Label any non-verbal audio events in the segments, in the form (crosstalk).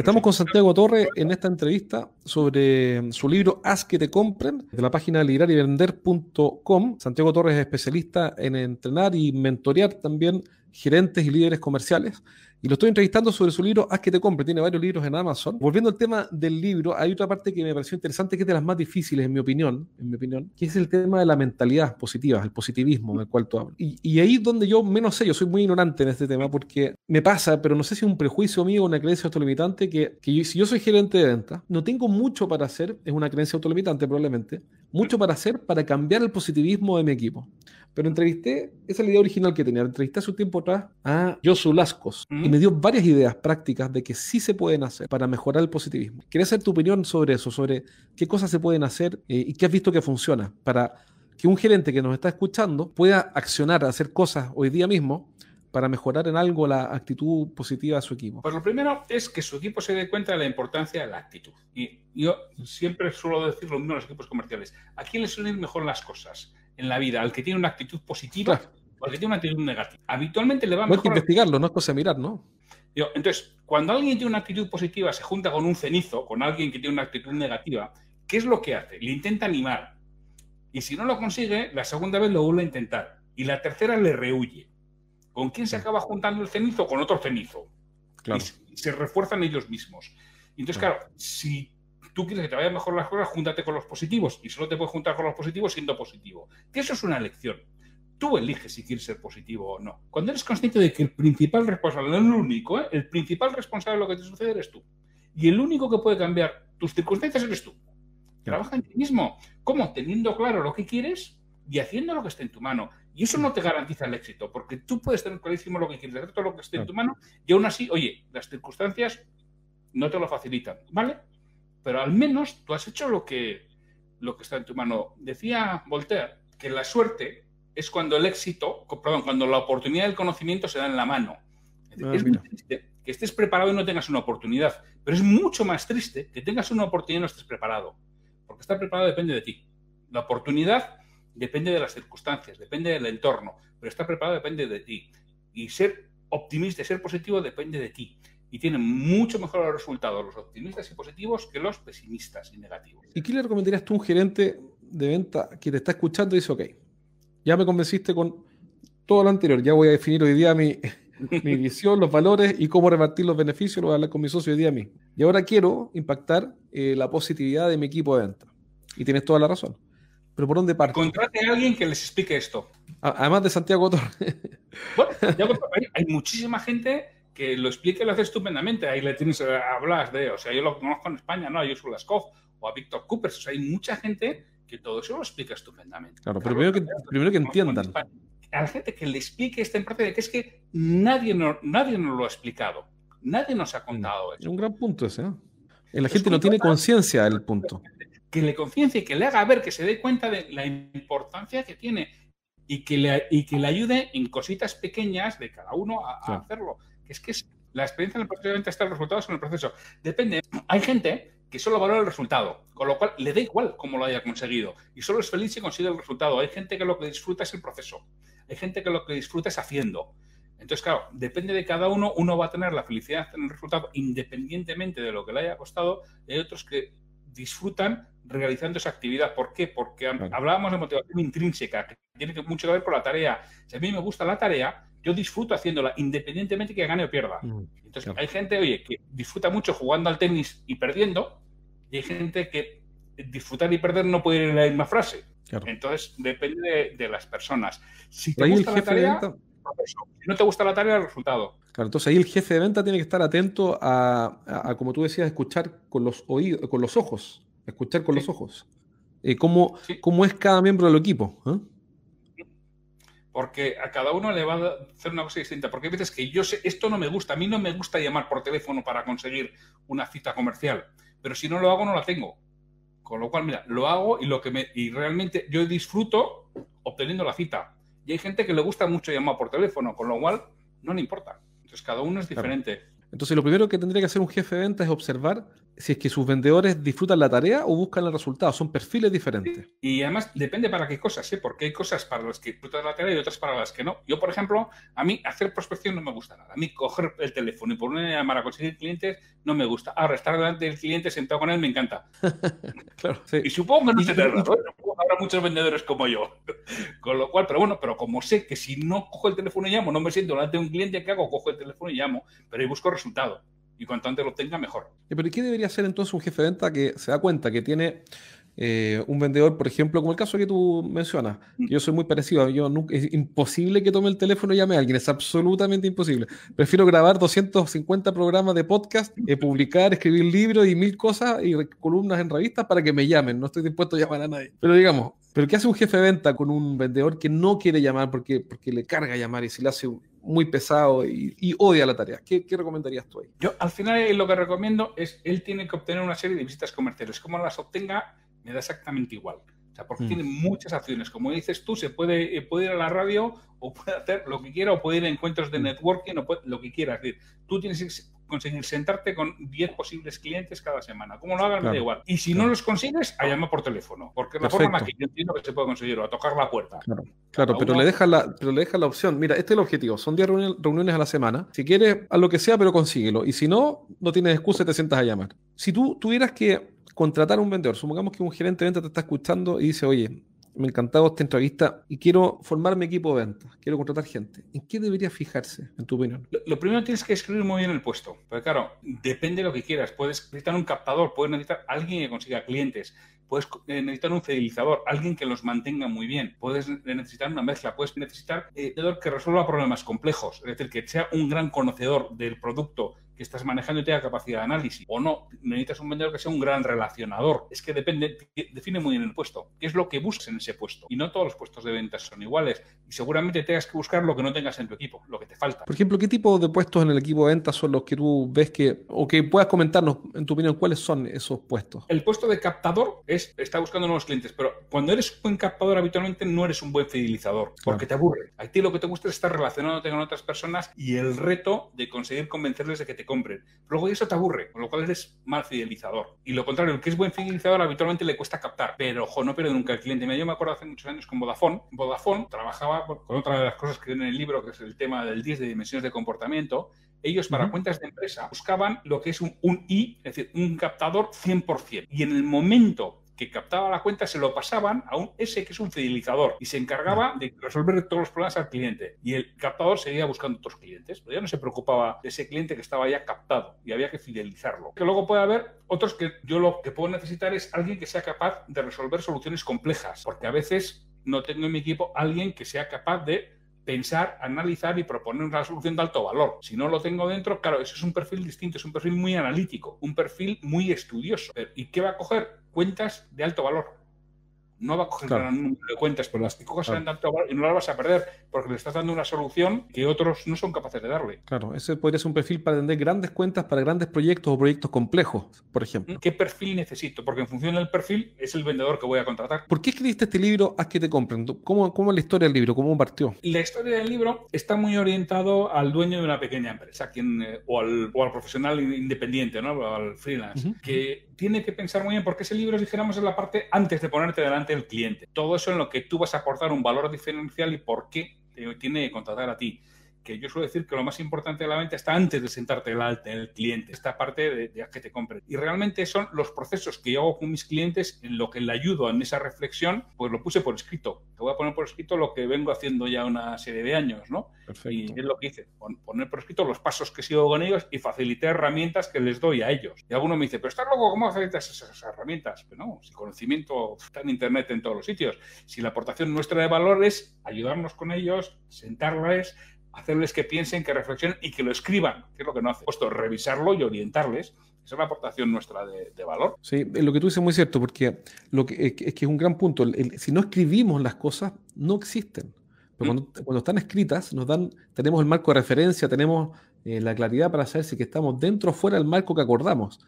Estamos con Santiago Torres en esta entrevista sobre su libro Haz que te compren, de la página librarivender.com. Santiago Torres es especialista en entrenar y mentorear también gerentes y líderes comerciales. Y lo estoy entrevistando sobre su libro Haz que te compre. Tiene varios libros en Amazon. Volviendo al tema del libro, hay otra parte que me pareció interesante, que es de las más difíciles, en mi opinión, en mi opinión, que es el tema de la mentalidad positiva, el positivismo del cual tú hablas. Y, y ahí donde yo menos sé, yo soy muy ignorante en este tema, porque me pasa, pero no sé si es un prejuicio mío una creencia autolimitante, que, que si yo soy gerente de venta, no tengo mucho para hacer, es una creencia autolimitante probablemente, mucho para hacer para cambiar el positivismo de mi equipo. Pero entrevisté, esa es la idea original que tenía, entrevisté hace un tiempo atrás a Josu Lascos y me dio varias ideas prácticas de que sí se pueden hacer para mejorar el positivismo. Quería saber tu opinión sobre eso, sobre qué cosas se pueden hacer eh, y qué has visto que funciona para que un gerente que nos está escuchando pueda accionar, hacer cosas hoy día mismo para mejorar en algo la actitud positiva de su equipo? Pues lo primero es que su equipo se dé cuenta de la importancia de la actitud. Y yo siempre suelo decir lo mismo a los equipos comerciales. ¿A quién le suelen ir mejor las cosas? en la vida al que tiene una actitud positiva o al que tiene una actitud negativa. Habitualmente le va mejor. Hay que investigarlo, no es cosa de mirar, ¿no? entonces, cuando alguien tiene una actitud positiva se junta con un cenizo, con alguien que tiene una actitud negativa, ¿qué es lo que hace? Le intenta animar. Y si no lo consigue, la segunda vez lo vuelve a intentar. Y la tercera le rehuye. ¿Con quién se acaba juntando el cenizo? Con otro cenizo. Claro. Y se refuerzan ellos mismos. Entonces, claro, si tú quieres que te vayan mejor las cosas, júntate con los positivos. Y solo te puedes juntar con los positivos siendo positivo. Que eso es una elección. Tú eliges si quieres ser positivo o no. Cuando eres consciente de que el principal responsable, no es el único, ¿eh? el principal responsable de lo que te sucede eres tú. Y el único que puede cambiar tus circunstancias eres tú. Trabaja en ti mismo. ¿Cómo? Teniendo claro lo que quieres y haciendo lo que esté en tu mano. Y eso no te garantiza el éxito, porque tú puedes tener clarísimo lo que quieres, hacer todo lo que esté en tu mano, y aún así, oye, las circunstancias no te lo facilitan, ¿vale? pero al menos tú has hecho lo que, lo que está en tu mano. Decía Voltaire que la suerte es cuando el éxito, perdón, cuando la oportunidad del conocimiento se da en la mano. Ah, es muy triste que estés preparado y no tengas una oportunidad, pero es mucho más triste que tengas una oportunidad y no estés preparado, porque estar preparado depende de ti. La oportunidad depende de las circunstancias, depende del entorno, pero estar preparado depende de ti. Y ser optimista y ser positivo depende de ti y tienen mucho mejores resultados los optimistas y positivos que los pesimistas y negativos. ¿Y qué le recomendarías tú a un gerente de venta que te está escuchando y dice, ok, ya me convenciste con todo lo anterior, ya voy a definir hoy día mi, (laughs) mi visión, los valores y cómo repartir los beneficios, lo voy a hablar con mi socio hoy día mismo. Y ahora quiero impactar eh, la positividad de mi equipo de venta. Y tienes toda la razón. Pero ¿por dónde parte? Contrate a alguien que les explique esto. Además de Santiago Torres. (laughs) Bueno, hay, hay muchísima gente que lo explique lo hace estupendamente. Ahí le tienes a Blas de, o sea, yo lo conozco en España, ¿no? A Joshua Laskov o a Víctor Cooper. O sea, hay mucha gente que todo eso lo explica estupendamente. Claro, pero primero que, primero que entiendan. A la gente que le explique esta importancia, que es que nadie, no, nadie nos lo ha explicado. Nadie nos ha contado eso. Es un gran punto ese, ¿no? La gente no tiene conciencia del punto. Que le conciencie, que le haga ver, que se dé cuenta de la importancia que tiene y que le, y que le ayude en cositas pequeñas de cada uno a, a hacerlo es que es, la experiencia en el proceso de venta está el resultado en el proceso. Depende. Hay gente que solo valora el resultado, con lo cual le da igual cómo lo haya conseguido y solo es feliz si consigue el resultado. Hay gente que lo que disfruta es el proceso. Hay gente que lo que disfruta es haciendo. Entonces, claro, depende de cada uno, uno va a tener la felicidad en el resultado independientemente de lo que le haya costado, y hay otros que disfrutan realizando esa actividad. ¿Por qué? Porque hablábamos de motivación intrínseca, que tiene mucho que ver con la tarea. Si a mí me gusta la tarea, yo disfruto haciéndola, independientemente que gane o pierda. Mm, Entonces, hay gente, oye, que disfruta mucho jugando al tenis y perdiendo, y hay gente que disfrutar y perder no puede ir en la misma frase. Entonces, depende de, las personas. Si te gusta la tarea, si no te gusta la tarea, el resultado. Claro, entonces ahí el jefe de venta tiene que estar atento a, como tú decías, escuchar con los oídos, con los ojos, escuchar con los ojos. Eh, cómo, cómo, es cada miembro del equipo. ¿eh? porque a cada uno le va a hacer una cosa distinta. Porque hay veces que yo sé, esto no me gusta, a mí no me gusta llamar por teléfono para conseguir una cita comercial, pero si no lo hago no la tengo. Con lo cual, mira, lo hago y lo que me y realmente yo disfruto obteniendo la cita. Y hay gente que le gusta mucho llamar por teléfono, con lo cual no le importa. Entonces cada uno es diferente. Entonces lo primero que tendría que hacer un jefe de venta es observar si es que sus vendedores disfrutan la tarea o buscan el resultado. Son perfiles diferentes. Y además depende para qué cosas, ¿eh? porque hay cosas para las que disfrutan la tarea y otras para las que no. Yo, por ejemplo, a mí hacer prospección no me gusta nada. A mí coger el teléfono y poner a llamar a conseguir clientes no me gusta. Ahora, estar delante del cliente sentado con él me encanta. (laughs) claro, sí. Y supongo que no se te habrá muchos vendedores como yo. (laughs) Con lo cual, pero bueno, pero como sé que si no cojo el teléfono y llamo, no me siento delante de un cliente, ¿qué hago? Cojo el teléfono y llamo, pero ahí busco resultado y cuanto antes lo tenga, mejor. ¿Pero qué debería hacer entonces un jefe de venta que se da cuenta que tiene eh, un vendedor, por ejemplo, como el caso que tú mencionas? Mm. yo soy muy parecido, yo nunca, es imposible que tome el teléfono y llame a alguien, es absolutamente imposible. Prefiero grabar 250 programas de podcast, eh, publicar, escribir libros y mil cosas y columnas en revistas para que me llamen, no estoy dispuesto a llamar a nadie. Pero digamos, ¿pero qué hace un jefe de venta con un vendedor que no quiere llamar porque, porque le carga llamar y si le hace muy pesado y, odia la tarea. ¿Qué, recomendarías tú ahí? Yo al final lo que recomiendo es, él tiene que obtener una serie de visitas comerciales. Como las obtenga, me da exactamente igual. O sea, porque mm. tiene muchas acciones. Como dices tú, se puede, eh, puede ir a la radio o puede hacer lo que quiera o puede ir a encuentros de mm. networking o lo que quiera. Es decir, tú tienes que conseguir sentarte con 10 posibles clientes cada semana. Como lo hagan, me da igual. Y si no los consigues, a llamar por teléfono. Porque es la forma en que yo entiendo que se puede conseguir, o a tocar la puerta. Claro, pero, le deja la, pero le deja la opción. Mira, este es el objetivo. Son 10 reuniones a la semana. Si quieres, a lo que sea, pero consíguelo. Y si no, no tienes excusa y te sientas a llamar. Si tú tuvieras que contratar un vendedor, supongamos que un gerente de venta te está escuchando y dice, oye, me encantado esta entrevista y quiero formar mi equipo de ventas, quiero contratar gente. ¿En qué debería fijarse, en tu opinión? Lo, primero tienes que escribir muy bien el puesto, porque claro, depende de lo que quieras. Puedes necesitar un captador, puedes necesitar alguien que consiga clientes, puedes eh, necesitar un fidelizador, alguien que los mantenga muy bien, puedes necesitar una mezcla, puedes necesitar un vendedor que resuelva problemas complejos, es decir, que sea un gran conocedor del producto que estás manejando y tenga capacidad de análisis. O no, necesitas un vendedor que sea un gran relacionador. Es que depende, define muy bien el puesto. ¿Qué es lo que buscas en ese puesto? Y no todos los puestos de ventas son iguales. Y seguramente tengas que buscar lo que no tengas en tu equipo, lo que te falta. Por ejemplo, ¿qué tipo de puestos en el equipo de ventas son los que tú ves que, o que puedas comentarnos, en tu opinión, cuáles son esos puestos? El puesto de captador es, está buscando nuevos clientes, pero cuando eres un buen captador habitualmente no eres un buen fidelizador, porque te aburre. A ti lo que te gusta es estar relacionándote con otras personas y el reto de conseguir convencerles de que te compren. Luego eso te aburre, con lo cual eres mal fidelizador. Y lo contrario, el que es buen fidelizador habitualmente le cuesta captar, pero ojo, no pierde nunca el cliente. Yo me acuerdo hace muchos años con Vodafone. Vodafone trabajaba con otra de las cosas que viene en el libro, que es el tema del 10 de dimensiones de comportamiento. Ellos para cuentas de empresa buscaban lo que es un, un I, es decir, un captador 100%. Y en el momento que captaba la cuenta se lo pasaban a un S que es un fidelizador y se encargaba de resolver todos los problemas al cliente. Y el captador seguía buscando otros clientes, pero ya no se preocupaba de ese cliente que estaba ya captado y había que fidelizarlo. Que luego puede haber otros que yo lo que puedo necesitar es alguien que sea capaz de resolver soluciones complejas, porque a veces no tengo en mi equipo alguien que sea capaz de pensar, analizar y proponer una solución de alto valor. Si no lo tengo dentro, claro, eso es un perfil distinto, es un perfil muy analítico, un perfil muy estudioso. ¿Y qué va a coger? Cuentas de alto valor no va a coger un número de cuentas, pero las que cojas serán tanto y no las vas a perder porque le estás dando una solución que otros no son capaces de darle. Claro, ese podría ser un perfil para atender grandes cuentas para grandes proyectos o proyectos complejos, por ejemplo. ¿Qué perfil necesito? Porque en función del perfil es el vendedor que voy a contratar. ¿Por qué escribiste este libro Haz que te compren? ¿Cómo, ¿Cómo es la historia del libro? ¿Cómo partió? La historia del libro está muy orientado al dueño de una pequeña empresa quien, eh, o, al, profesional independiente, ¿no? o al freelance, que tiene que pensar muy bien porque ese libro, dijéramos, es la parte antes de ponerte delante del cliente. Todo eso en lo que tú vas a aportar un valor diferencial y por qué te tiene que contratar a ti que yo suelo decir que lo más importante de la venta está antes de sentarte el, el cliente, esta parte de, que te compre. Y realmente son los procesos que yo hago con mis clientes en lo que le ayudo en esa reflexión, pues lo puse por escrito. Te voy a poner por escrito lo que vengo haciendo ya una serie de años, ¿no? Perfecto. Y es lo que hice, poner por escrito los pasos que sigo con ellos y facilitar herramientas que les doy a ellos. Y alguno me dice, pero estás loco, ¿cómo facilitas esas herramientas? Pero no, si conocimiento está en Internet en todos los sitios, si la aportación nuestra de valor es ayudarnos con ellos, sentarles, hacerles que piensen, que reflexionen y que lo escriban, que es lo que no hace. Puesto revisarlo y orientarles. Esa es la aportación nuestra de, valor. Sí, lo que tú dices es muy cierto, porque lo que, es, que es un gran punto. si no escribimos las cosas, no existen. Pero mm. cuando, están escritas, nos dan, tenemos el marco de referencia, tenemos eh, la claridad para saber si que estamos dentro o fuera del marco que acordamos.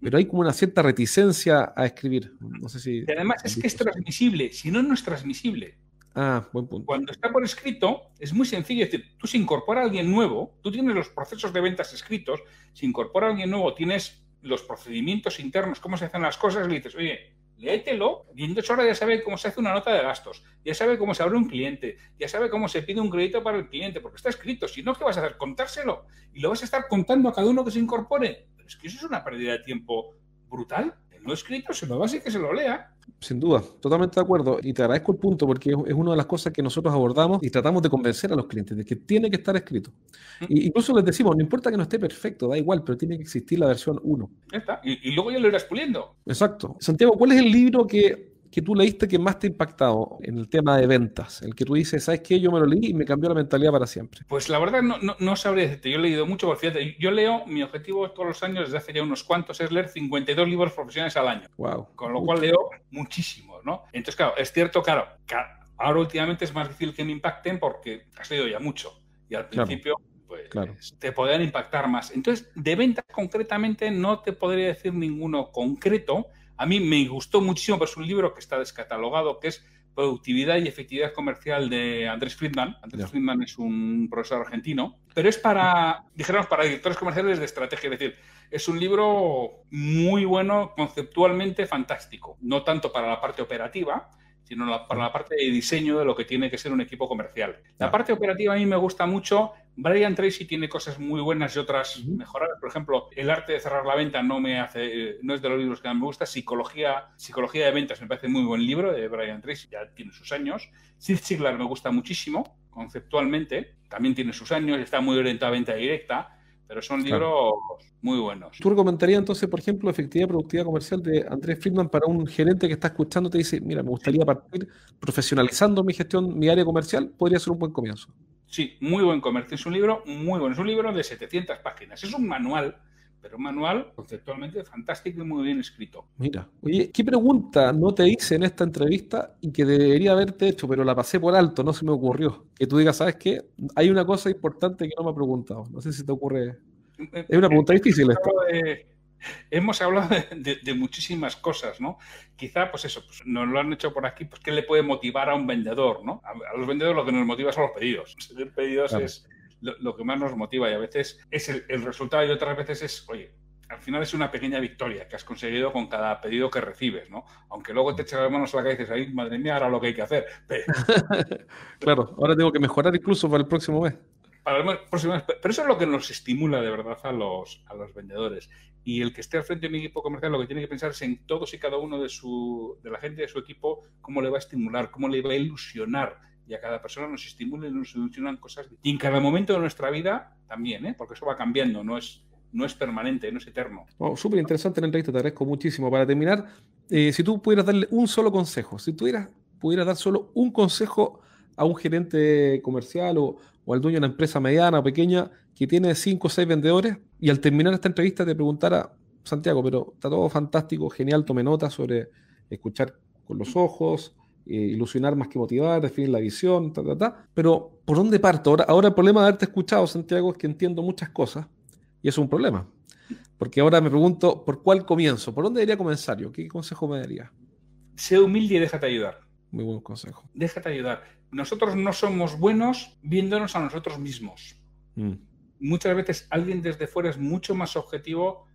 Pero hay como una cierta reticencia a escribir. No sé si. Y además es que es transmisible, si no, no es transmisible. Ah, buen punto. Cuando está por escrito, es muy sencillo. Es decir, tú se incorpora a alguien nuevo, tú tienes los procesos de ventas escritos, se incorpora a alguien nuevo, tienes los procedimientos internos, cómo se hacen las cosas, le dices, oye, léetelo y en dos horas ya sabe cómo se hace una nota de gastos, ya sabe cómo se abre un cliente, ya sabe cómo se pide un crédito para el cliente, porque está escrito. Si no, ¿qué vas a hacer? Contárselo. Y lo vas a estar contando a cada uno que se incorpore. Pero es que eso es una pérdida de tiempo brutal. No escrito, se lo vas y que se lo lea. Sin duda, totalmente de acuerdo. Y te agradezco el punto porque es una de las cosas que nosotros abordamos y tratamos de convencer a los clientes de que tiene que estar escrito. Y incluso les decimos, no importa que no esté perfecto, da igual, pero tiene que existir la versión 1. Y, y, luego ya lo irás puliendo. Exacto. Santiago, ¿cuál es el libro que que tú leíste que más te ha impactado en el tema de ventas? El que tú dices, ¿sabes qué? Yo me lo leí y me cambió la mentalidad para siempre. Pues la verdad no, no, no sabría decirte. Yo he leído mucho, porque fíjate, yo leo, mi objetivo todos los años, desde hace ya unos cuantos, es leer 52 libros profesionales al año. Wow. Con lo cual leo muchísimos, ¿no? Entonces, claro, es cierto, claro, ahora últimamente es más difícil que me impacten porque has leído ya mucho. Y al principio... Pues, claro. te podrían impactar más. Entonces, de ventas concretamente no te podría decir ninguno concreto, a mí me gustó muchísimo, pero es un libro que está descatalogado, que es Productividad y Efectividad Comercial de Andrés Friedman. Andrés Friedman es un profesor argentino, pero es para, dijéramos, para directores comerciales de estrategia. Es decir, es un libro muy bueno, conceptualmente fantástico. No tanto para la parte operativa, sino para la parte de diseño de lo que tiene que ser un equipo comercial. La parte operativa a mí me gusta mucho. Brian Tracy tiene cosas muy buenas y otras mejoradas. Por ejemplo, El arte de cerrar la venta no me hace, no es de los libros que más me gusta. Psicología, Psicología de ventas me parece muy buen libro de Brian Tracy, ya tiene sus años. Sid Siglar me gusta muchísimo, conceptualmente. También tiene sus años, está muy orientado a venta directa pero son libros muy buenos. ¿Tú recomendarías entonces, por ejemplo, efectividad productividad comercial de Andrés Friedman para un gerente que está escuchando te dice, mira, me gustaría partir profesionalizando mi gestión, mi área comercial? Podría ser un buen comienzo. Sí, muy buen comercio. Es un libro muy bueno. Es un libro de 700 páginas. Es un manual pero un manual conceptualmente fantástico y muy bien escrito. Mira, oye, ¿qué pregunta no te hice en esta entrevista y que debería haberte hecho, pero la pasé por alto, no se me ocurrió? Que tú digas, ¿sabes qué? Hay una cosa importante que no me ha preguntado. No sé si te ocurre. Es una pregunta difícil esta. Hemos hablado de, muchísimas cosas, ¿no? Quizá, pues eso, pues nos lo han hecho por aquí, pues qué le puede motivar a un vendedor, ¿no? A, los vendedores lo que nos motiva son los pedidos. Seguir pedidos es lo, que más nos motiva y a veces es el, resultado y otras veces es, oye, al final es una pequeña victoria que has conseguido con cada pedido que recibes, ¿no? Aunque luego te echas las manos a la cabeza y dices, ay, madre mía, ahora lo que hay que hacer. (laughs) (laughs) claro, ahora tengo que mejorar incluso para el próximo mes. Para el próximo mes. Pero eso es lo que nos estimula de verdad a los, a los vendedores. Y el que esté al frente de mi equipo comercial lo que tiene que pensar es en todos y cada uno de, su, de la gente de su equipo, cómo le va a estimular, cómo le va a ilusionar y a cada persona nos estimulan y nos ilusionan cosas. Y en cada momento de nuestra vida también, ¿eh? porque eso va cambiando, no es, no es permanente, no es eterno. Súper interesante la entrevista, te agradezco muchísimo. Para terminar, eh, si tú pudieras darle un solo consejo, si tú pudieras, dar solo un consejo a un gerente comercial o, o, al dueño de una empresa mediana o pequeña que tiene cinco o seis vendedores y al terminar esta entrevista te preguntara, Santiago, pero está todo fantástico, genial, tome nota sobre escuchar con los ojos, eh, ilusionar más que motivar, definir la visión, ta, ta, ta. Pero, ¿por dónde parto? Ahora, ahora el problema de haberte escuchado, Santiago, es que entiendo muchas cosas y es un problema. Porque ahora me pregunto, ¿por cuál comienzo? ¿Por dónde debería comenzar yo? ¿Qué consejo me daría? Sé humilde y déjate ayudar. Muy buen consejo. Déjate ayudar. Nosotros no somos buenos viéndonos a nosotros mismos. Mm. Muchas veces alguien desde fuera es mucho más objetivo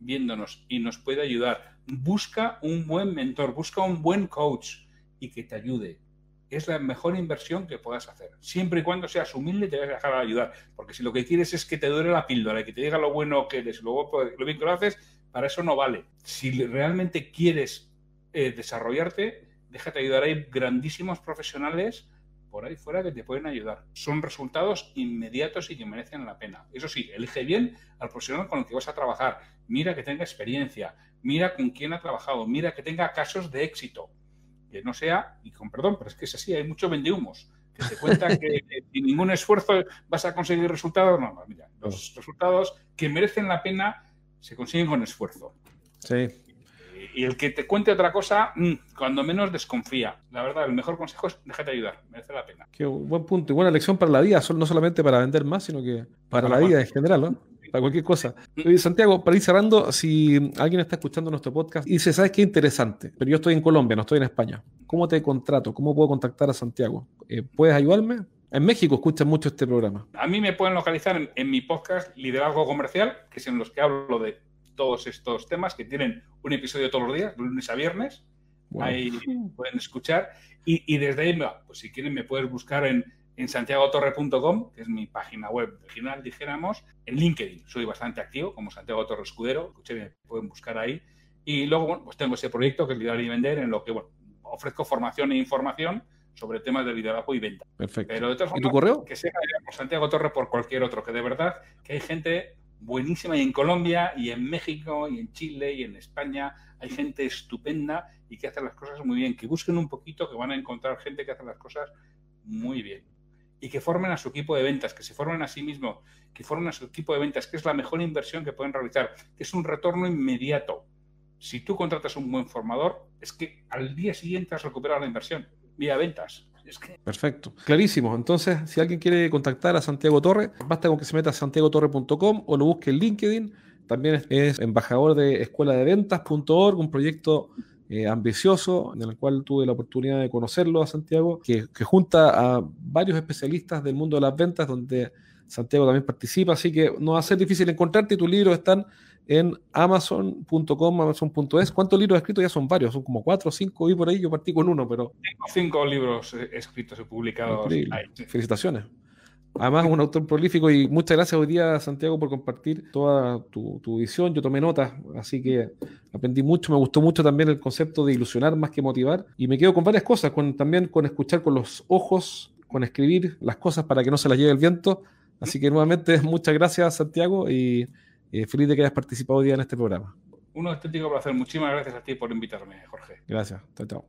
viéndonos y nos puede ayudar. Busca un buen mentor, busca un buen coach y que te ayude. Es la mejor inversión que puedas hacer. Siempre y cuando seas humilde y te vas a dejar ayudar. Porque si lo que quieres es que te duele la píldora, que te diga lo bueno que eres y luego pues, lo bien que lo haces, para eso no vale. Si realmente quieres eh, desarrollarte, déjate ayudar. Hay grandísimos profesionales por ahí fuera que te pueden ayudar. Son resultados inmediatos y que merecen la pena. Eso sí, elige bien al profesional con el que vas a trabajar. Mira que tenga experiencia, mira con quién ha trabajado, mira que tenga casos de éxito que no sea, y con perdón, pero es que es así, hay mucho vendehumos, que te cuentan que, sin ningún esfuerzo vas a conseguir resultados. No, no, mira, los resultados que merecen la pena se consiguen con esfuerzo. Sí. Y el que te cuente otra cosa, mm, cuando menos desconfía. La verdad, el mejor consejo es déjate ayudar, merece la pena. Qué buen punto y buena lección para la vida, no solamente para vender más, sino que para, la vida en general, ¿no? para cualquier cosa. Santiago, para ir cerrando, si alguien está escuchando nuestro podcast y dice, ¿sabes qué interesante? Pero yo estoy en Colombia, no estoy en España. ¿Cómo te contrato? ¿Cómo puedo contactar a Santiago? Eh, ¿Puedes ayudarme? En México escuchan mucho este programa. A mí me pueden localizar en, mi podcast Liderazgo Comercial, que es en los que hablo de todos estos temas que tienen un episodio todos los días, de lunes a viernes. Ahí pueden escuchar. Y, desde ahí, pues si quieren, me puedes buscar en, en santiagotorre.com, que es mi página web original, dijéramos. En LinkedIn soy bastante activo, como Santiago Torre Escudero. me pueden buscar ahí. Y luego, bueno, pues tengo ese proyecto que es Liderar y Vender, en lo que, bueno, ofrezco formación e información sobre temas de liderazgo y venta. Perfecto. Pero de todas formas, ¿Y tu correo? Que sea por Santiago Torre por cualquier otro, que de verdad que hay gente buenísima y en Colombia y en México y en Chile y en España hay gente estupenda y que hace las cosas muy bien. Que busquen un poquito, que van a encontrar gente que hace las cosas muy bien. Y que formen a su equipo de ventas, que se formen a sí mismos, que formen a su equipo de ventas, que es la mejor inversión que pueden realizar, que es un retorno inmediato. Si tú contratas un buen formador, es que al día siguiente has recuperado la inversión vía ventas. Perfecto, clarísimo. Entonces, si alguien quiere contactar a Santiago Torre, basta con que se meta a santiagotorre.com o lo busque en LinkedIn. También es embajador de escuela de ventas.org, un proyecto eh, ambicioso en el cual tuve la oportunidad de conocerlo a Santiago, que, que junta a varios especialistas del mundo de las ventas, donde Santiago también participa, así que no va a ser difícil encontrarte y tus libros están en amazon.com, amazon.es. ¿Cuántos libros escritos? Ya son varios, son como cuatro o cinco y por ahí yo partí con uno, pero... Tengo cinco libros eh, escritos y publicados. Felicitaciones. Además, un autor prolífico y muchas gracias hoy día, Santiago, por compartir toda tu, visión. Yo tomé notas, así que aprendí mucho. Me gustó mucho también el concepto de ilusionar más que motivar. Y me quedo con varias cosas, con, también con escuchar con los ojos, con escribir las cosas para que no se las lleve el viento. Así que nuevamente, (laughs) muchas gracias, Santiago, y eh, feliz de que hayas participado hoy día en este programa. Un auténtico placer. Muchísimas gracias a ti por invitarme, Jorge. Gracias. Chao, chao.